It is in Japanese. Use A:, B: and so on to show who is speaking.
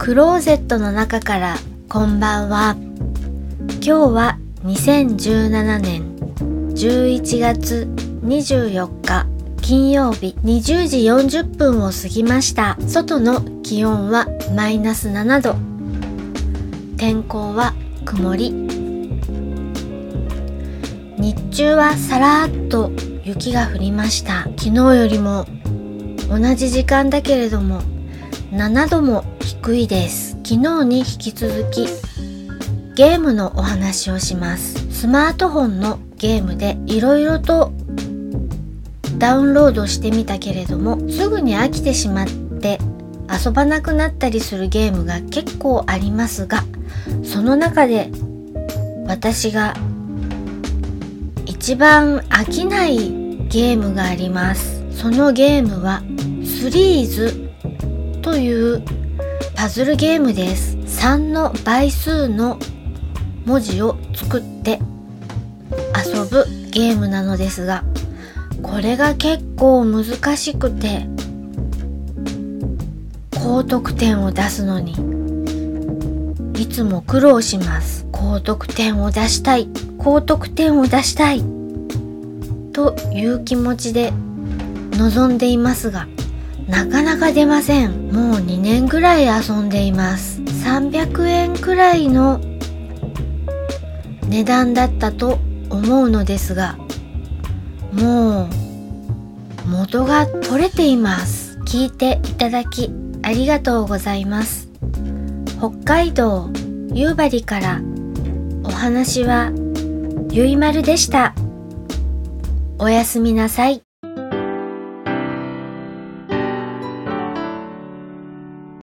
A: クローゼットの中からこんばんは。今日は2017年11月24日金曜日20時40分を過ぎました。外の気温はマイナス7度。天候は曇り。日中はさらっと雪が降りました。昨日よりも同じ時間だけれども7度も低いです。昨日に引き続きゲームのお話をします。スマートフォンのゲームでいろいろとダウンロードしてみたけれどもすぐに飽きてしまって遊ばなくなったりするゲームが結構ありますがその中で私が一番飽きないゲームがあります。そのゲームはスリーズというパズルゲームです。3の倍数の文字を作って遊ぶゲームなのですがこれが結構難しくて高得点を出すのにいつも苦労します。高得点を出したい高得点を出したいという気持ちで望んでいますがなかなか出ません。もう2年ぐらい遊んでいます。300円くらいの値段だったと思うのですがもう元が取れています。聞いていただきありがとうございます。北海道夕張からお話はゆいまるでした。おやすみなさい。